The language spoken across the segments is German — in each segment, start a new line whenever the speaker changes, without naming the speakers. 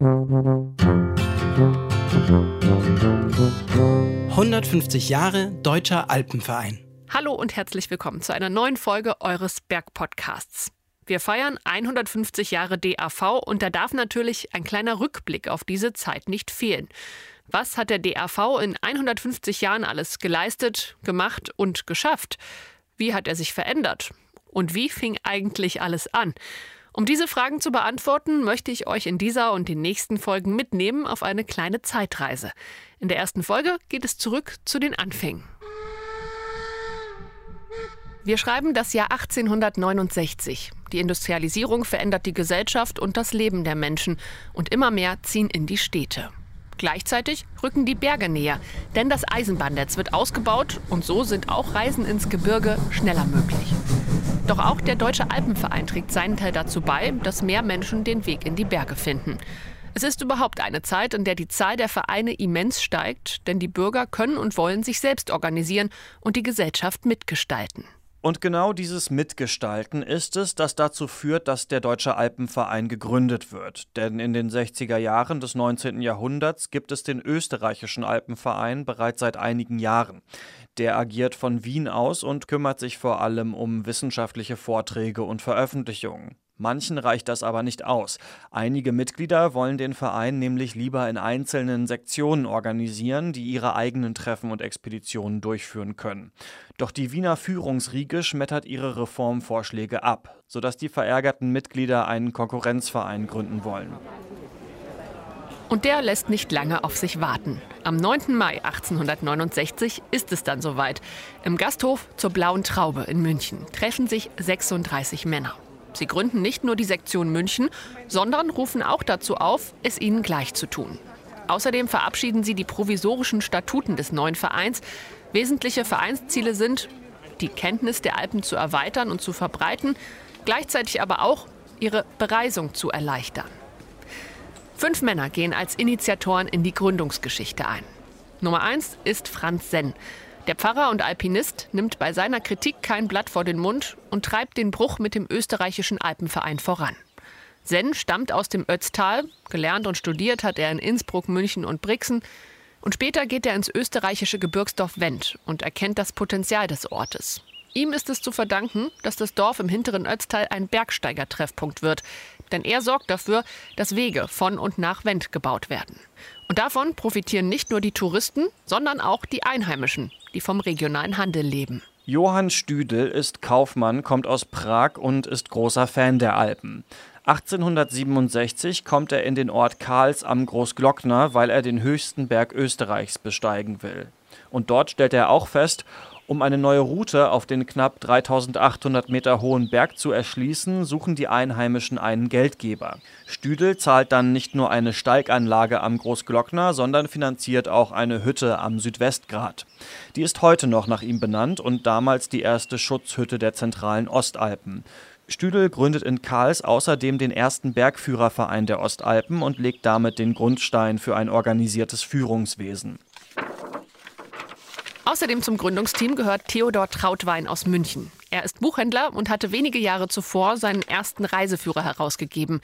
»150 Jahre Deutscher Alpenverein«.
Hallo und herzlich willkommen zu einer neuen Folge eures Bergpodcasts. Wir feiern 150 Jahre DAV und da darf natürlich ein kleiner Rückblick auf diese Zeit nicht fehlen. Was hat der DAV in 150 Jahren alles geleistet, gemacht und geschafft? Wie hat er sich verändert? Und wie fing eigentlich alles an? Um diese Fragen zu beantworten, möchte ich euch in dieser und den nächsten Folgen mitnehmen auf eine kleine Zeitreise. In der ersten Folge geht es zurück zu den Anfängen. Wir schreiben das Jahr 1869. Die Industrialisierung verändert die Gesellschaft und das Leben der Menschen und immer mehr ziehen in die Städte. Gleichzeitig rücken die Berge näher, denn das Eisenbahnnetz wird ausgebaut und so sind auch Reisen ins Gebirge schneller möglich. Doch auch der Deutsche Alpenverein trägt seinen Teil dazu bei, dass mehr Menschen den Weg in die Berge finden. Es ist überhaupt eine Zeit, in der die Zahl der Vereine immens steigt, denn die Bürger können und wollen sich selbst organisieren und die Gesellschaft mitgestalten.
Und genau dieses Mitgestalten ist es, das dazu führt, dass der Deutsche Alpenverein gegründet wird. Denn in den 60er Jahren des 19. Jahrhunderts gibt es den österreichischen Alpenverein bereits seit einigen Jahren. Der agiert von Wien aus und kümmert sich vor allem um wissenschaftliche Vorträge und Veröffentlichungen. Manchen reicht das aber nicht aus. Einige Mitglieder wollen den Verein nämlich lieber in einzelnen Sektionen organisieren, die ihre eigenen Treffen und Expeditionen durchführen können. Doch die Wiener Führungsriege schmettert ihre Reformvorschläge ab, sodass die verärgerten Mitglieder einen Konkurrenzverein gründen wollen.
Und der lässt nicht lange auf sich warten. Am 9. Mai 1869 ist es dann soweit. Im Gasthof zur Blauen Traube in München treffen sich 36 Männer. Sie gründen nicht nur die Sektion München, sondern rufen auch dazu auf, es ihnen gleich zu tun. Außerdem verabschieden sie die provisorischen Statuten des neuen Vereins. Wesentliche Vereinsziele sind, die Kenntnis der Alpen zu erweitern und zu verbreiten, gleichzeitig aber auch ihre Bereisung zu erleichtern. Fünf Männer gehen als Initiatoren in die Gründungsgeschichte ein. Nummer eins ist Franz Senn. Der Pfarrer und Alpinist nimmt bei seiner Kritik kein Blatt vor den Mund und treibt den Bruch mit dem österreichischen Alpenverein voran. Senn stammt aus dem Ötztal, gelernt und studiert hat er in Innsbruck, München und Brixen. Und später geht er ins österreichische Gebirgsdorf Wendt und erkennt das Potenzial des Ortes. Ihm ist es zu verdanken, dass das Dorf im hinteren Ötztal ein Bergsteigertreffpunkt wird, denn er sorgt dafür, dass Wege von und nach Wendt gebaut werden. Und davon profitieren nicht nur die Touristen, sondern auch die Einheimischen, die vom regionalen Handel leben.
Johann Stüdel ist Kaufmann, kommt aus Prag und ist großer Fan der Alpen. 1867 kommt er in den Ort Karls am Großglockner, weil er den höchsten Berg Österreichs besteigen will. Und dort stellt er auch fest, um eine neue Route auf den knapp 3800 Meter hohen Berg zu erschließen, suchen die Einheimischen einen Geldgeber. Stüdel zahlt dann nicht nur eine Steiganlage am Großglockner, sondern finanziert auch eine Hütte am Südwestgrat. Die ist heute noch nach ihm benannt und damals die erste Schutzhütte der zentralen Ostalpen. Stüdel gründet in Karls außerdem den ersten Bergführerverein der Ostalpen und legt damit den Grundstein für ein organisiertes Führungswesen.
Außerdem zum Gründungsteam gehört Theodor Trautwein aus München. Er ist Buchhändler und hatte wenige Jahre zuvor seinen ersten Reiseführer herausgegeben.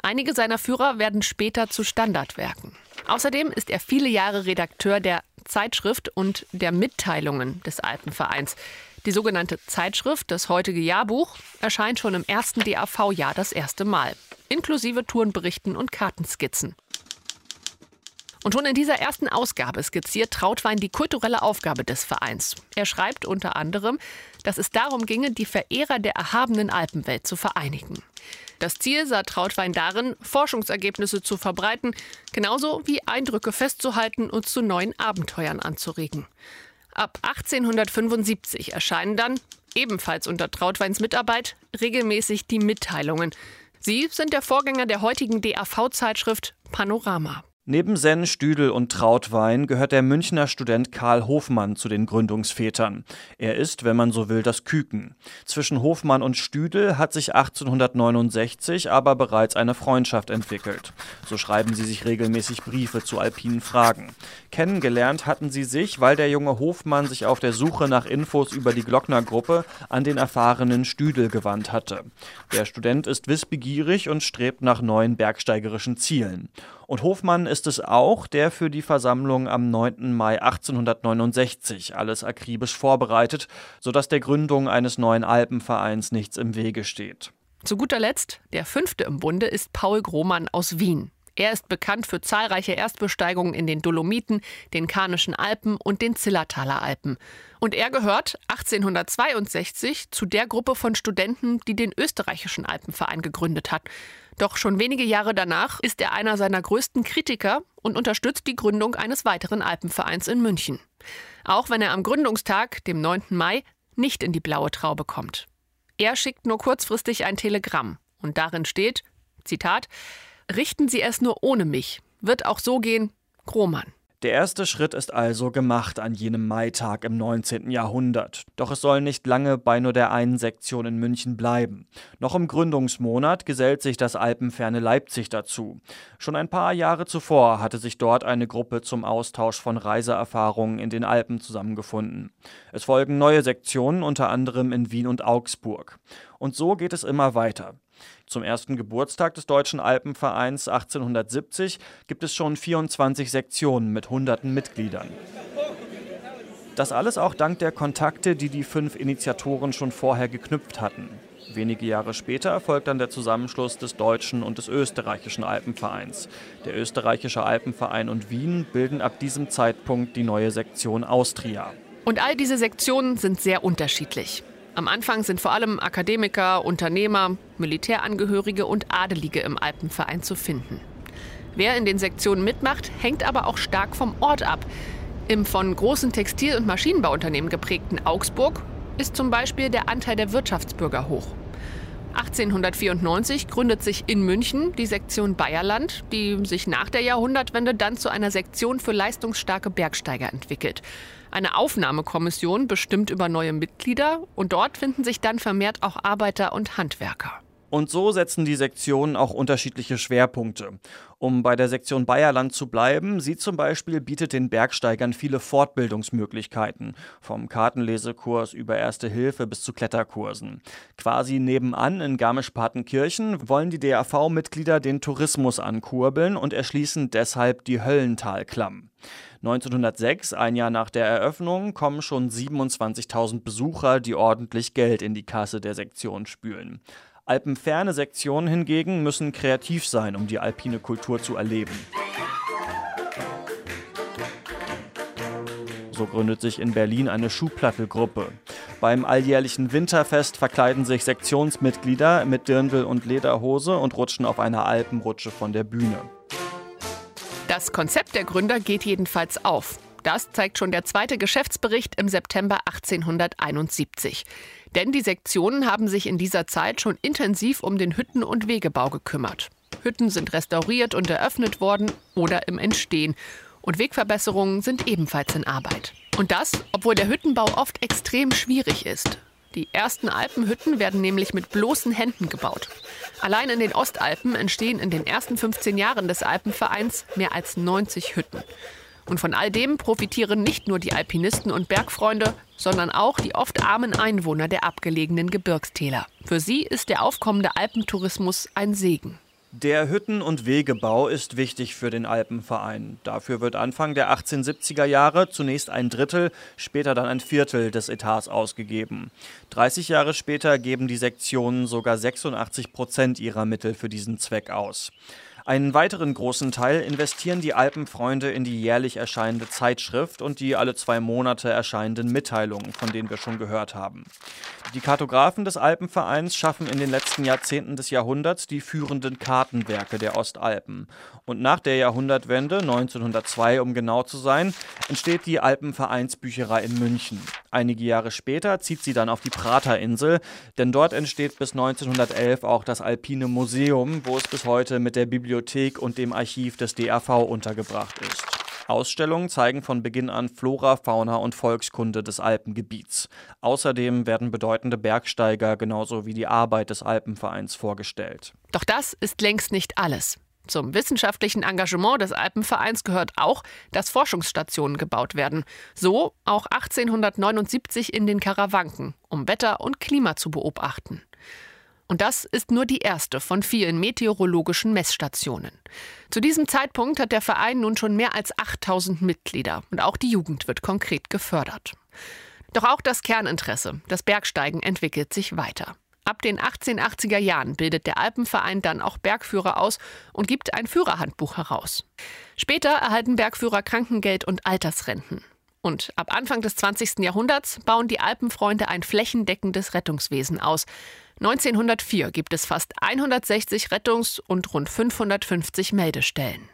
Einige seiner Führer werden später zu Standardwerken. Außerdem ist er viele Jahre Redakteur der Zeitschrift und der Mitteilungen des Alpenvereins. Die sogenannte Zeitschrift, das heutige Jahrbuch, erscheint schon im ersten DAV-Jahr das erste Mal, inklusive Tourenberichten und Kartenskizzen. Und schon in dieser ersten Ausgabe skizziert Trautwein die kulturelle Aufgabe des Vereins. Er schreibt unter anderem, dass es darum ginge, die Verehrer der erhabenen Alpenwelt zu vereinigen. Das Ziel sah Trautwein darin, Forschungsergebnisse zu verbreiten, genauso wie Eindrücke festzuhalten und zu neuen Abenteuern anzuregen. Ab 1875 erscheinen dann, ebenfalls unter Trautweins Mitarbeit, regelmäßig die Mitteilungen. Sie sind der Vorgänger der heutigen DAV-Zeitschrift Panorama.
Neben Senn, Stüdel und Trautwein gehört der Münchner Student Karl Hofmann zu den Gründungsvätern. Er ist, wenn man so will, das Küken. Zwischen Hofmann und Stüdel hat sich 1869 aber bereits eine Freundschaft entwickelt. So schreiben sie sich regelmäßig Briefe zu alpinen Fragen. Kennengelernt hatten sie sich, weil der junge Hofmann sich auf der Suche nach Infos über die Glockner-Gruppe an den erfahrenen Stüdel gewandt hatte. Der Student ist wissbegierig und strebt nach neuen bergsteigerischen Zielen. Und Hofmann ist es auch, der für die Versammlung am 9. Mai 1869 alles akribisch vorbereitet, sodass der Gründung eines neuen Alpenvereins nichts im Wege steht.
Zu guter Letzt, der fünfte im Bunde ist Paul Grohmann aus Wien. Er ist bekannt für zahlreiche Erstbesteigungen in den Dolomiten, den Karnischen Alpen und den Zillertaler Alpen. Und er gehört 1862 zu der Gruppe von Studenten, die den österreichischen Alpenverein gegründet hat. Doch schon wenige Jahre danach ist er einer seiner größten Kritiker und unterstützt die Gründung eines weiteren Alpenvereins in München. Auch wenn er am Gründungstag, dem 9. Mai, nicht in die blaue Traube kommt. Er schickt nur kurzfristig ein Telegramm und darin steht, Zitat, Richten Sie es nur ohne mich. Wird auch so gehen. Grohmann.
Der erste Schritt ist also gemacht an jenem Maitag im 19. Jahrhundert. Doch es soll nicht lange bei nur der einen Sektion in München bleiben. Noch im Gründungsmonat gesellt sich das alpenferne Leipzig dazu. Schon ein paar Jahre zuvor hatte sich dort eine Gruppe zum Austausch von Reiseerfahrungen in den Alpen zusammengefunden. Es folgen neue Sektionen, unter anderem in Wien und Augsburg. Und so geht es immer weiter. Zum ersten Geburtstag des Deutschen Alpenvereins 1870 gibt es schon 24 Sektionen mit hunderten Mitgliedern. Das alles auch dank der Kontakte, die die fünf Initiatoren schon vorher geknüpft hatten. Wenige Jahre später erfolgt dann der Zusammenschluss des deutschen und des österreichischen Alpenvereins. Der österreichische Alpenverein und Wien bilden ab diesem Zeitpunkt die neue Sektion Austria.
Und all diese Sektionen sind sehr unterschiedlich. Am Anfang sind vor allem Akademiker, Unternehmer, Militärangehörige und Adelige im Alpenverein zu finden. Wer in den Sektionen mitmacht, hängt aber auch stark vom Ort ab. Im von großen Textil- und Maschinenbauunternehmen geprägten Augsburg ist zum Beispiel der Anteil der Wirtschaftsbürger hoch. 1894 gründet sich in München die Sektion Bayerland, die sich nach der Jahrhundertwende dann zu einer Sektion für leistungsstarke Bergsteiger entwickelt. Eine Aufnahmekommission bestimmt über neue Mitglieder und dort finden sich dann vermehrt auch Arbeiter und Handwerker.
Und so setzen die Sektionen auch unterschiedliche Schwerpunkte. Um bei der Sektion Bayerland zu bleiben, sie zum Beispiel bietet den Bergsteigern viele Fortbildungsmöglichkeiten, vom Kartenlesekurs über Erste Hilfe bis zu Kletterkursen. Quasi nebenan in Garmisch-Partenkirchen wollen die DAV-Mitglieder den Tourismus ankurbeln und erschließen deshalb die Höllentalklamm. 1906, ein Jahr nach der Eröffnung, kommen schon 27.000 Besucher, die ordentlich Geld in die Kasse der Sektion spülen. Alpenferne Sektionen hingegen müssen kreativ sein, um die alpine Kultur zu erleben. So gründet sich in Berlin eine Schuhplattelgruppe. Beim alljährlichen Winterfest verkleiden sich Sektionsmitglieder mit Dirndl und Lederhose und rutschen auf einer Alpenrutsche von der Bühne.
Das Konzept der Gründer geht jedenfalls auf. Das zeigt schon der zweite Geschäftsbericht im September 1871. Denn die Sektionen haben sich in dieser Zeit schon intensiv um den Hütten- und Wegebau gekümmert. Hütten sind restauriert und eröffnet worden oder im Entstehen. Und Wegverbesserungen sind ebenfalls in Arbeit. Und das, obwohl der Hüttenbau oft extrem schwierig ist. Die ersten Alpenhütten werden nämlich mit bloßen Händen gebaut. Allein in den Ostalpen entstehen in den ersten 15 Jahren des Alpenvereins mehr als 90 Hütten. Und von all dem profitieren nicht nur die Alpinisten und Bergfreunde, sondern auch die oft armen Einwohner der abgelegenen Gebirgstäler. Für sie ist der aufkommende Alpentourismus ein Segen.
Der Hütten- und Wegebau ist wichtig für den Alpenverein. Dafür wird Anfang der 1870er Jahre zunächst ein Drittel, später dann ein Viertel des Etats ausgegeben. 30 Jahre später geben die Sektionen sogar 86 Prozent ihrer Mittel für diesen Zweck aus. Einen weiteren großen Teil investieren die Alpenfreunde in die jährlich erscheinende Zeitschrift und die alle zwei Monate erscheinenden Mitteilungen, von denen wir schon gehört haben. Die Kartografen des Alpenvereins schaffen in den letzten Jahrzehnten des Jahrhunderts die führenden Kartenwerke der Ostalpen. Und nach der Jahrhundertwende, 1902 um genau zu sein, entsteht die Alpenvereinsbücherei in München. Einige Jahre später zieht sie dann auf die Praterinsel, denn dort entsteht bis 1911 auch das Alpine Museum, wo es bis heute mit der Bibliothek Bibliothek und dem Archiv des DAV untergebracht ist. Ausstellungen zeigen von Beginn an Flora, Fauna und Volkskunde des Alpengebiets. Außerdem werden bedeutende Bergsteiger genauso wie die Arbeit des Alpenvereins vorgestellt.
Doch das ist längst nicht alles. Zum wissenschaftlichen Engagement des Alpenvereins gehört auch, dass Forschungsstationen gebaut werden. So auch 1879 in den Karawanken, um Wetter und Klima zu beobachten. Und das ist nur die erste von vielen meteorologischen Messstationen. Zu diesem Zeitpunkt hat der Verein nun schon mehr als 8000 Mitglieder und auch die Jugend wird konkret gefördert. Doch auch das Kerninteresse, das Bergsteigen, entwickelt sich weiter. Ab den 1880er Jahren bildet der Alpenverein dann auch Bergführer aus und gibt ein Führerhandbuch heraus. Später erhalten Bergführer Krankengeld und Altersrenten. Und ab Anfang des 20. Jahrhunderts bauen die Alpenfreunde ein flächendeckendes Rettungswesen aus. 1904 gibt es fast 160 Rettungs- und rund 550 Meldestellen.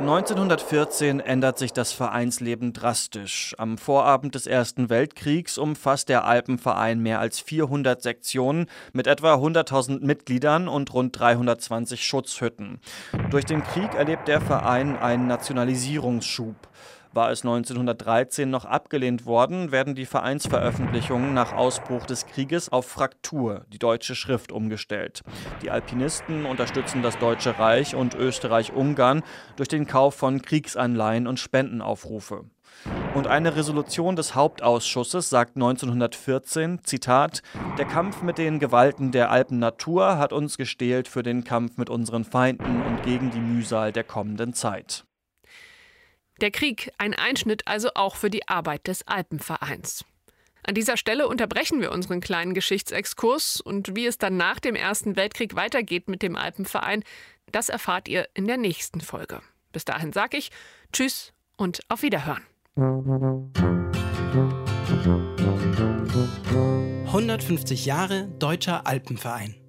1914 ändert sich das Vereinsleben drastisch. Am Vorabend des Ersten Weltkriegs umfasst der Alpenverein mehr als 400 Sektionen mit etwa 100.000 Mitgliedern und rund 320 Schutzhütten. Durch den Krieg erlebt der Verein einen Nationalisierungsschub. War es 1913 noch abgelehnt worden, werden die Vereinsveröffentlichungen nach Ausbruch des Krieges auf Fraktur, die deutsche Schrift, umgestellt. Die Alpinisten unterstützen das Deutsche Reich und Österreich-Ungarn durch den Kauf von Kriegsanleihen und Spendenaufrufe. Und eine Resolution des Hauptausschusses sagt 1914, Zitat, der Kampf mit den Gewalten der Alpennatur hat uns gestählt für den Kampf mit unseren Feinden und gegen die Mühsal der kommenden Zeit.
Der Krieg ein Einschnitt also auch für die Arbeit des Alpenvereins. An dieser Stelle unterbrechen wir unseren kleinen Geschichtsexkurs und wie es dann nach dem Ersten Weltkrieg weitergeht mit dem Alpenverein, das erfahrt ihr in der nächsten Folge. Bis dahin sage ich Tschüss und auf Wiederhören.
150 Jahre Deutscher Alpenverein.